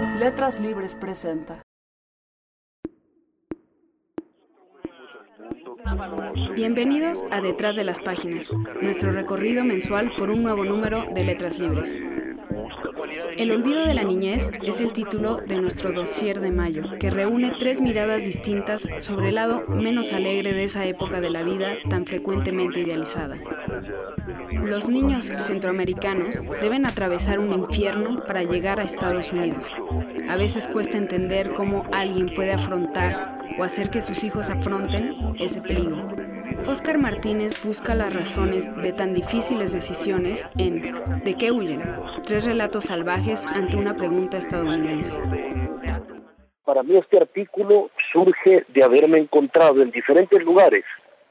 Letras Libres presenta. Bienvenidos a Detrás de las Páginas, nuestro recorrido mensual por un nuevo número de Letras Libres. El olvido de la niñez es el título de nuestro dossier de mayo, que reúne tres miradas distintas sobre el lado menos alegre de esa época de la vida tan frecuentemente idealizada. Los niños centroamericanos deben atravesar un infierno para llegar a Estados Unidos. A veces cuesta entender cómo alguien puede afrontar o hacer que sus hijos afronten ese peligro. Oscar Martínez busca las razones de tan difíciles decisiones en ¿De qué huyen? Tres relatos salvajes ante una pregunta estadounidense. Para mí este artículo surge de haberme encontrado en diferentes lugares,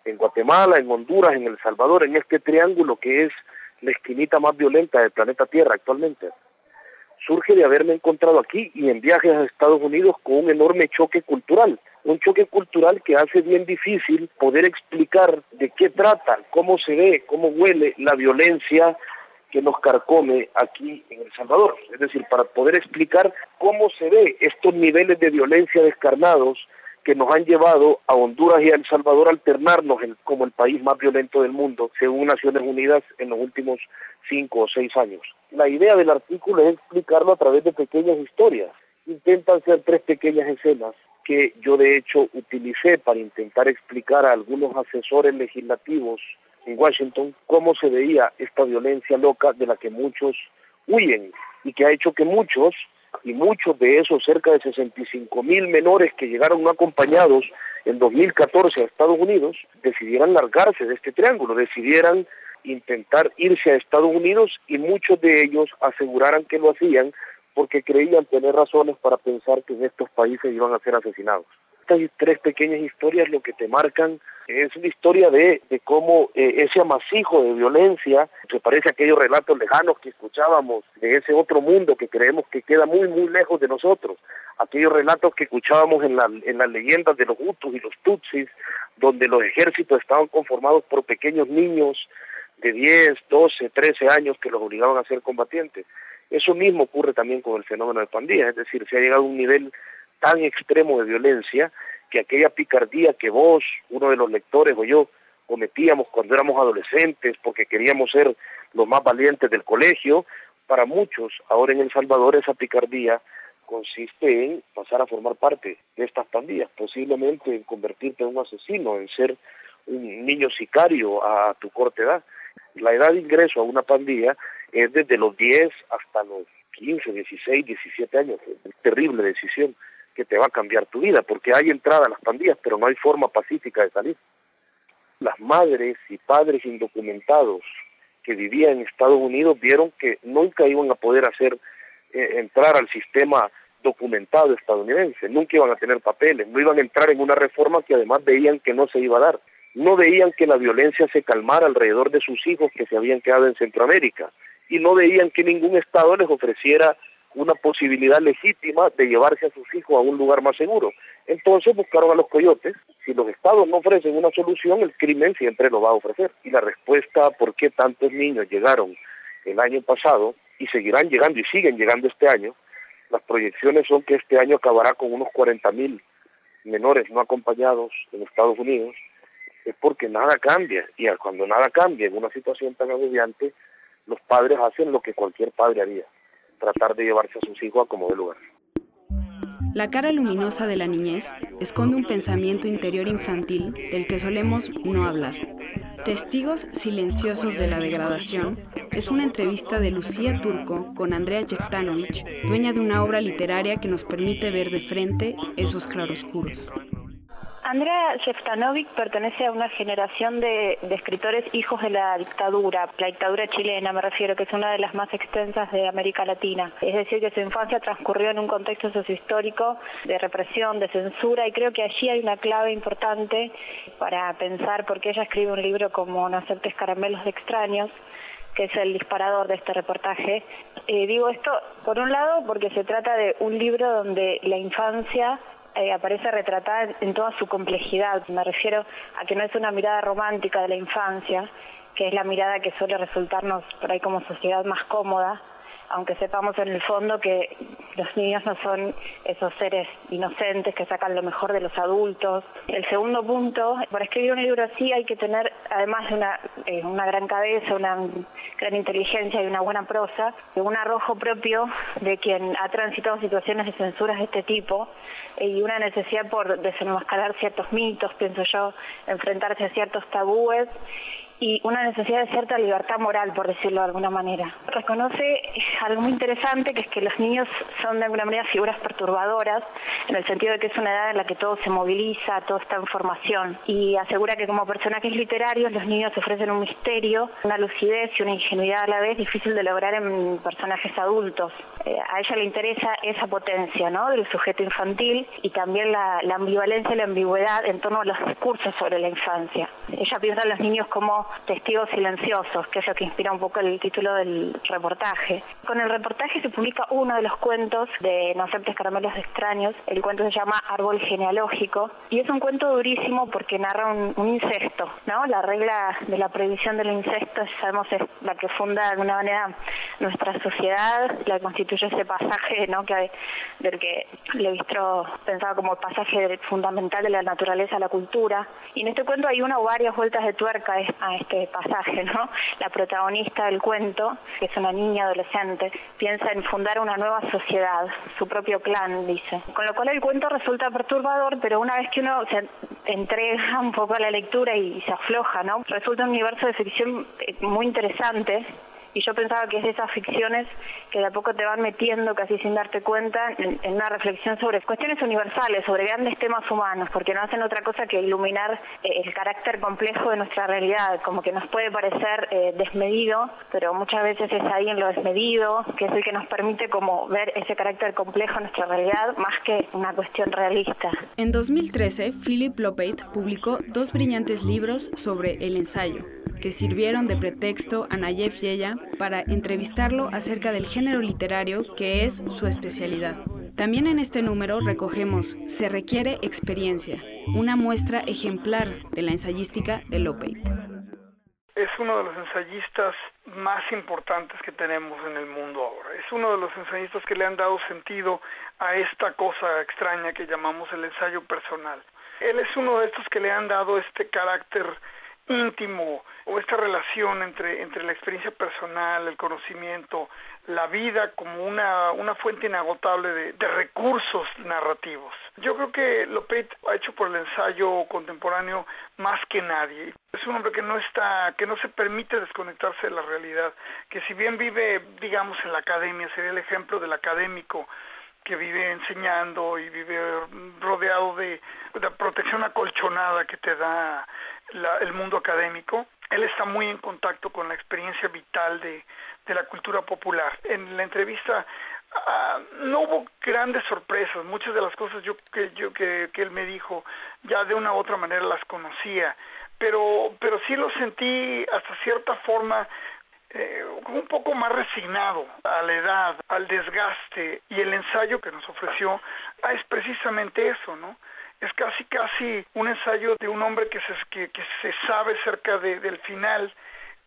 en Guatemala, en Honduras, en El Salvador, en este triángulo que es la esquinita más violenta del planeta Tierra actualmente. Surge de haberme encontrado aquí y en viajes a Estados Unidos con un enorme choque cultural un choque cultural que hace bien difícil poder explicar de qué trata, cómo se ve, cómo huele la violencia que nos carcome aquí en El Salvador. Es decir, para poder explicar cómo se ve estos niveles de violencia descarnados que nos han llevado a Honduras y a El Salvador a alternarnos como el país más violento del mundo, según Naciones Unidas, en los últimos cinco o seis años. La idea del artículo es explicarlo a través de pequeñas historias. Intentan ser tres pequeñas escenas que yo de hecho utilicé para intentar explicar a algunos asesores legislativos en Washington cómo se veía esta violencia loca de la que muchos huyen y que ha hecho que muchos, y muchos de esos cerca de 65 mil menores que llegaron no acompañados en 2014 a Estados Unidos, decidieran largarse de este triángulo, decidieran intentar irse a Estados Unidos y muchos de ellos aseguraran que lo hacían porque creían tener razones para pensar que en estos países iban a ser asesinados. Estas tres pequeñas historias lo que te marcan es la historia de, de cómo eh, ese amasijo de violencia, que parece aquellos relatos lejanos que escuchábamos de ese otro mundo que creemos que queda muy, muy lejos de nosotros, aquellos relatos que escuchábamos en, la, en las leyendas de los Hutus y los Tutsis, donde los ejércitos estaban conformados por pequeños niños de 10, 12, 13 años que los obligaban a ser combatientes. Eso mismo ocurre también con el fenómeno de pandillas, es decir, se ha llegado a un nivel tan extremo de violencia que aquella picardía que vos, uno de los lectores o yo cometíamos cuando éramos adolescentes porque queríamos ser los más valientes del colegio, para muchos ahora en El Salvador esa picardía consiste en pasar a formar parte de estas pandillas, posiblemente en convertirte en un asesino, en ser un niño sicario a tu corta edad. La edad de ingreso a una pandilla es desde los 10 hasta los 15, 16, 17 años. Es terrible decisión que te va a cambiar tu vida, porque hay entrada a las pandillas, pero no hay forma pacífica de salir. Las madres y padres indocumentados que vivían en Estados Unidos vieron que nunca iban a poder hacer eh, entrar al sistema documentado estadounidense, nunca iban a tener papeles, no iban a entrar en una reforma que además veían que no se iba a dar no veían que la violencia se calmara alrededor de sus hijos que se habían quedado en Centroamérica y no veían que ningún Estado les ofreciera una posibilidad legítima de llevarse a sus hijos a un lugar más seguro. Entonces buscaron a los coyotes. Si los estados no ofrecen una solución, el crimen siempre lo va a ofrecer. Y la respuesta a por qué tantos niños llegaron el año pasado y seguirán llegando y siguen llegando este año, las proyecciones son que este año acabará con unos 40 mil menores no acompañados en Estados Unidos es porque nada cambia y cuando nada cambia en una situación tan agobiante, los padres hacen lo que cualquier padre haría, tratar de llevarse a sus hijos a como de lugar. La cara luminosa de la niñez esconde un pensamiento interior infantil del que solemos no hablar. Testigos silenciosos de la degradación es una entrevista de Lucía Turco con Andrea Jeftanovich, dueña de una obra literaria que nos permite ver de frente esos claroscuros. Andrea Sheftanovic pertenece a una generación de, escritores hijos de la dictadura, la dictadura chilena me refiero, que es una de las más extensas de América Latina. Es decir, que su infancia transcurrió en un contexto sociohistórico de represión, de censura, y creo que allí hay una clave importante para pensar por qué ella escribe un libro como No caramelos de extraños, que es el disparador de este reportaje. Eh, digo esto, por un lado, porque se trata de un libro donde la infancia eh, aparece retratada en toda su complejidad. Me refiero a que no es una mirada romántica de la infancia, que es la mirada que suele resultarnos por ahí como sociedad más cómoda, aunque sepamos en el fondo que los niños no son esos seres inocentes que sacan lo mejor de los adultos. El segundo punto, para escribir un libro así hay que tener, además de una, eh, una gran cabeza, una gran inteligencia y una buena prosa, un arrojo propio de quien ha transitado situaciones de censuras de este tipo y una necesidad por desenmascarar ciertos mitos, pienso yo, enfrentarse a ciertos tabúes y una necesidad de cierta libertad moral, por decirlo de alguna manera. Reconoce algo muy interesante, que es que los niños son de alguna manera figuras perturbadoras, en el sentido de que es una edad en la que todo se moviliza, todo está en formación, y asegura que como personajes literarios los niños ofrecen un misterio, una lucidez y una ingenuidad a la vez difícil de lograr en personajes adultos. Eh, a ella le interesa esa potencia ¿no? del sujeto infantil y también la, la ambivalencia y la ambigüedad en torno a los discursos sobre la infancia. Ella piensa en los niños como Testigos Silenciosos, que es lo que inspira un poco el título del reportaje. Con el reportaje se publica uno de los cuentos de No caramelos extraños. El cuento se llama Árbol genealógico y es un cuento durísimo porque narra un, incesto, ¿no? La regla de la prohibición del incesto, sabemos, es la que funda de alguna manera nuestra sociedad, la constituye ese pasaje, ¿no? Que, del que visto pensaba como el pasaje fundamental de la naturaleza a la cultura. Y en este cuento hay una o varias vueltas de tuerca a este pasaje, ¿no? La protagonista del cuento, que es una niña adolescente, piensa en fundar una nueva sociedad, su propio clan, dice. Con lo cual el cuento resulta perturbador, pero una vez que uno se entrega un poco a la lectura y se afloja, ¿no? Resulta un universo de ficción eh, muy interesante y yo pensaba que es de esas ficciones que de a poco te van metiendo casi sin darte cuenta en, una reflexión sobre cuestiones universales, sobre grandes temas humanos, porque no hacen otra cosa que iluminar eh, el carácter complejo de nuestra realidad, como que nos puede parecer eh, desmedido, pero muchas veces es ahí en lo desmedido, que es el que nos permite como ver ese carácter complejo en nuestra realidad, más que una cuestión realista. En 2013, Philip Lopate publicó dos brillantes libros sobre el ensayo, que sirvieron de pretexto a Nayef Yeya para entrevistarlo acerca del género literario que es su especialidad. También en este número recogemos Se requiere experiencia, una muestra ejemplar de la ensayística de Lopate. Es uno de los ensayistas más importantes que tenemos en el mundo ahora. Es uno de los ensayistas que le han dado sentido a esta cosa extraña que llamamos el ensayo personal. Él es uno de estos que le han dado este carácter íntimo o esta relación entre, entre la experiencia personal, el conocimiento, la vida como una, una fuente inagotable de, de recursos narrativos. Yo creo que Lopet ha hecho por el ensayo contemporáneo más que nadie. Es un hombre que no está, que no se permite desconectarse de la realidad, que si bien vive, digamos, en la academia, sería el ejemplo del académico que vive enseñando y vive rodeado de, de protección acolchonada que te da el mundo académico. Él está muy en contacto con la experiencia vital de, de la cultura popular. En la entrevista ah, no hubo grandes sorpresas, muchas de las cosas yo, que, yo, que, que él me dijo ya de una u otra manera las conocía, pero, pero sí lo sentí hasta cierta forma eh, un poco más resignado a la edad, al desgaste y el ensayo que nos ofreció ah, es precisamente eso, ¿no? Es casi casi un ensayo de un hombre que se, que, se sabe cerca de, del final.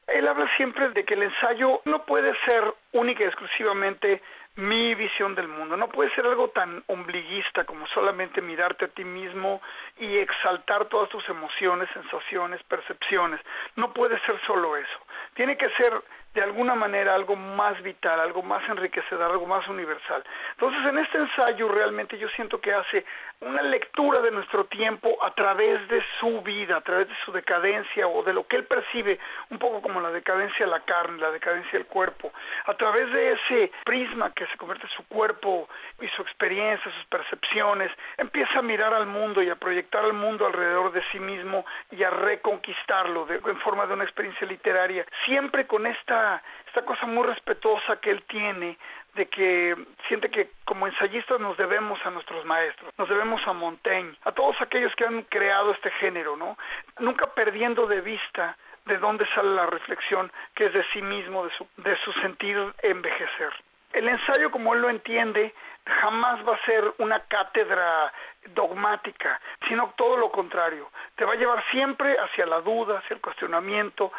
Él habla siempre de que el ensayo no puede ser única y exclusivamente mi visión del mundo. No puede ser algo tan ombliguista como solamente mirarte a ti mismo y exaltar todas tus emociones, sensaciones, percepciones. No puede ser solo eso. Tiene que ser de alguna manera algo más vital, algo más enriquecedor, algo más universal. Entonces, en este ensayo realmente yo siento que hace una lectura de nuestro tiempo a través de su vida, a través de su decadencia o de lo que él percibe, un poco como la decadencia de la carne, la decadencia del cuerpo, a través de ese prisma que se convierte en su cuerpo y su experiencia, sus percepciones, empieza a mirar al mundo y a proyectar al mundo alrededor de sí mismo y a reconquistarlo en forma de una experiencia literaria, siempre con esta esta, cosa muy respetuosa que él tiene de que siente que como ensayistas nos debemos a nuestros maestros, nos debemos a Montaigne, a todos aquellos que han creado este género, ¿no? Nunca perdiendo de vista de dónde sale la reflexión que es de sí mismo, de su, de su sentir envejecer. El ensayo, como él lo entiende, jamás va a ser una cátedra dogmática, sino todo lo contrario. Te va a llevar siempre hacia la duda, hacia el cuestionamiento,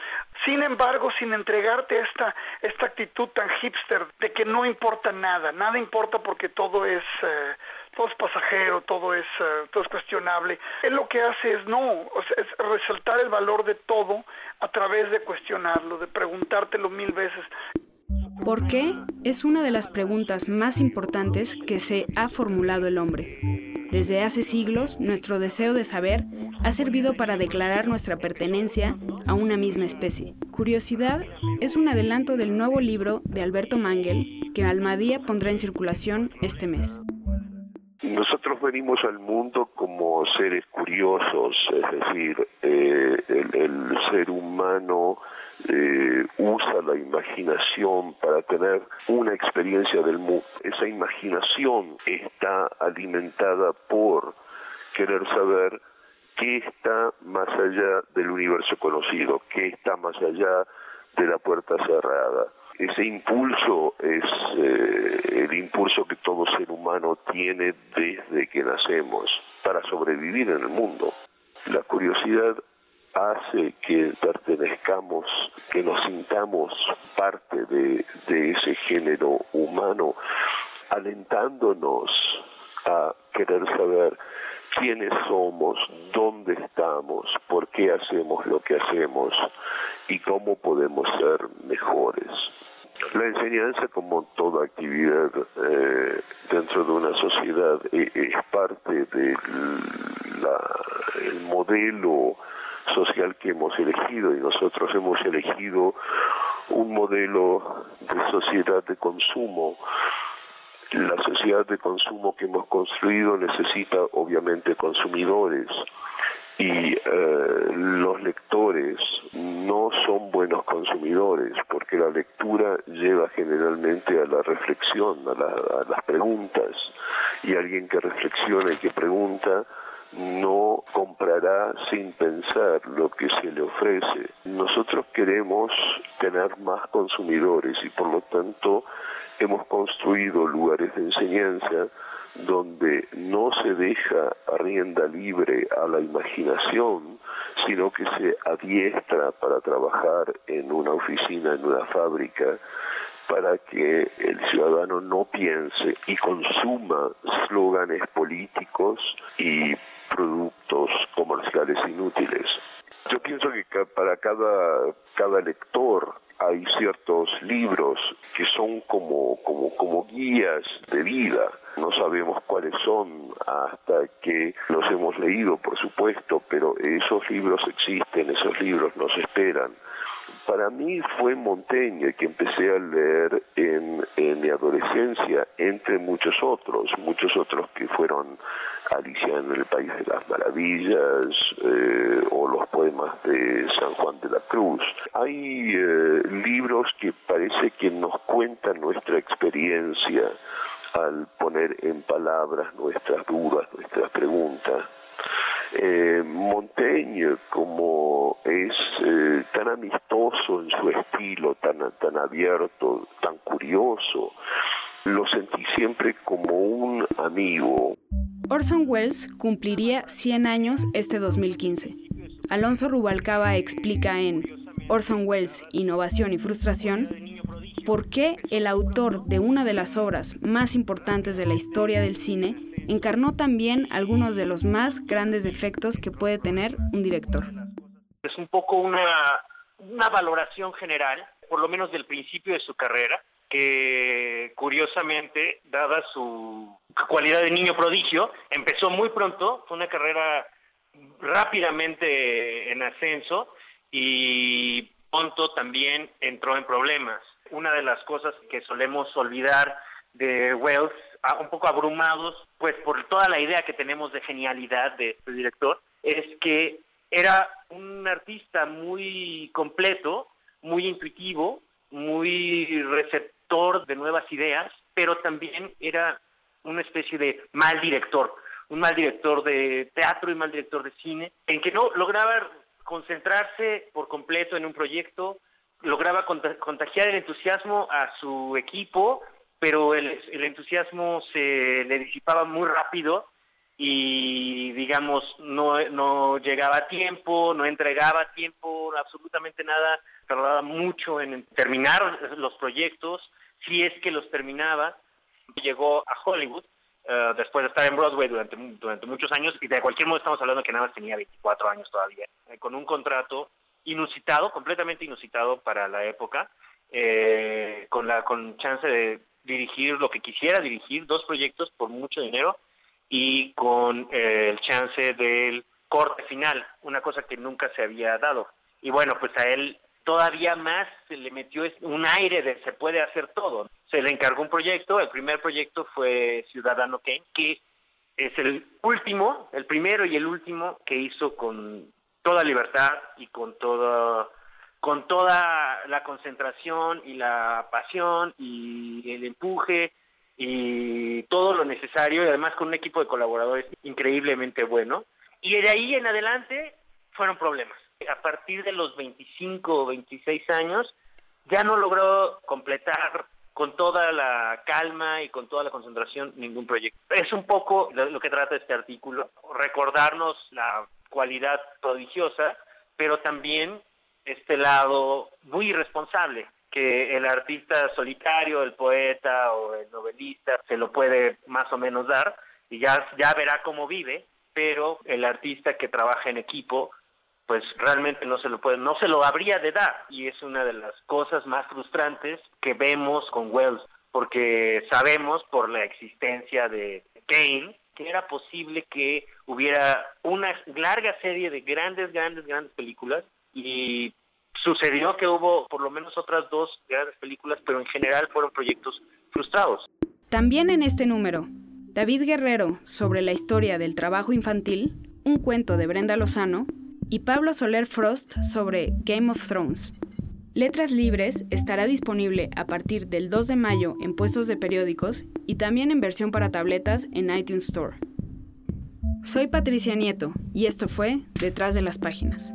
sin embargo, sin entregarte esta, esta actitud tan hipster de que no importa nada, nada importa porque todo es, eh, todo es pasajero, todo es, eh, todo es cuestionable. Él lo que hace es no, es resaltar el valor de todo a través de cuestionarlo, de preguntártelo mil veces. ¿Por qué? Es una de las preguntas más importantes que se ha formulado el hombre. Desde hace siglos, nuestro deseo de saber ha servido para declarar nuestra pertenencia a una misma especie. Curiosidad es un adelanto del nuevo libro de Alberto Mangel que Almadía pondrá en circulación este mes. Nosotros venimos al mundo como seres curiosos, es decir, eh, el ser humano eh, usa la imaginación para tener una experiencia del mundo. Esa imaginación está alimentada por querer saber qué está más allá del universo conocido, qué está más allá de la puerta cerrada. Ese impulso es eh, el impulso que todo ser humano tiene desde que nacemos para sobrevivir en el mundo. La curiosidad hace que pertenezcamos, que nos sintamos parte de, ese género humano, alentándonos a querer saber quiénes somos, dónde estamos, por qué hacemos lo que hacemos y cómo podemos ser mejores. La enseñanza, como toda actividad eh, dentro de una sociedad, e, es parte del modelo social que hemos elegido y nosotros hemos elegido un modelo de sociedad de consumo. La sociedad de consumo que hemos construido necesita obviamente consumidores y eh, los lectores no son buenos consumidores porque la lectura lleva generalmente a la reflexión, a, a las preguntas y alguien que reflexiona y que pregunta no comprará sin pensar lo que se le ofrece. Nosotros queremos tener más consumidores y por lo tanto hemos construido lugares de enseñanza donde no se deja rienda libre a la imaginación, sino que se adiestra para trabajar en una oficina, en una fábrica, para que el ciudadano no piense y consuma slóganes políticos y productos comerciales inútiles. Yo pienso que para cada, cada lector hay ciertos libros que son como, como, como guías de vida. No sabemos cuáles son hasta que los hemos leído, por supuesto, pero esos libros existen, esos libros nos esperan. Para mí fue Montaigne que empecé a leer en, en mi adolescencia, entre muchos otros, muchos otros que fueron Alicia en el País de las Maravillas eh, o los poemas de San Juan de la Cruz. Hay eh, libros que parece que nos cuentan nuestra experiencia al poner en palabras nuestras dudas, nuestras preguntas. Eh, Montaigne, como es eh, tan amistoso en su estilo, tan, tan abierto, tan curioso, lo sentí siempre como un amigo. Orson Welles cumpliría 100 años este 2015. Alonso Rubalcaba explica en Orson Welles, Innovación y Frustración, por qué el autor de una de las obras más importantes de la historia del cine encarnó también algunos de los más grandes defectos que puede tener un director. Es un poco una, una valoración general, por lo menos del principio de su carrera, que curiosamente, dada su cualidad de niño prodigio, empezó muy pronto, fue una carrera rápidamente en ascenso y pronto también entró en problemas. Una de las cosas que solemos olvidar de Wells, un poco abrumados, pues por toda la idea que tenemos de genialidad de este director, es que era un artista muy completo, muy intuitivo, muy receptivo de nuevas ideas, pero también era una especie de mal director, un mal director de teatro y mal director de cine, en que no lograba concentrarse por completo en un proyecto, lograba contagiar el entusiasmo a su equipo, pero el, entusiasmo se le disipaba muy rápido y digamos no no llegaba a tiempo, no entregaba tiempo absolutamente nada, tardaba mucho en terminar los proyectos, si es que los terminaba, llegó a Hollywood uh, después de estar en Broadway durante durante muchos años y de cualquier modo estamos hablando que nada más tenía 24 años todavía, eh, con un contrato inusitado, completamente inusitado para la época, eh, con la con chance de dirigir lo que quisiera dirigir, dos proyectos por mucho dinero y con eh, el chance del corte final, una cosa que nunca se había dado. Y bueno, pues a él todavía más se le metió un aire de se puede hacer todo. Se le encargó un proyecto, el primer proyecto fue Ciudadano Kane, que es el último, el primero y el último que hizo con toda libertad y con toda con toda la concentración y la pasión y el empuje y todo lo necesario y además con un equipo de colaboradores increíblemente bueno. Y de ahí en adelante fueron problemas. A partir de los 25 o 26 años ya no logró completar con toda la calma y con toda la concentración ningún proyecto. Es un poco lo que trata este artículo, recordarnos la cualidad prodigiosa, pero también este lado muy irresponsable que el artista solitario, el poeta o el novelista se lo puede más o menos dar y ya, ya verá cómo vive, pero el artista que trabaja en equipo pues realmente no se lo puede, no se lo habría de dar y es una de las cosas más frustrantes que vemos con Wells porque sabemos por la existencia de Kane que era posible que hubiera una larga serie de grandes, grandes, grandes películas y sucedió que hubo por lo menos otras dos grandes películas, pero en general fueron proyectos frustrados. También en este número, David Guerrero sobre la historia del trabajo infantil, un cuento de Brenda Lozano, y Pablo Soler Frost sobre Game of Thrones. Letras Libres estará disponible a partir del 2 de mayo en puestos de periódicos y también en versión para tabletas en iTunes Store. Soy Patricia Nieto y esto fue Detrás de las Páginas.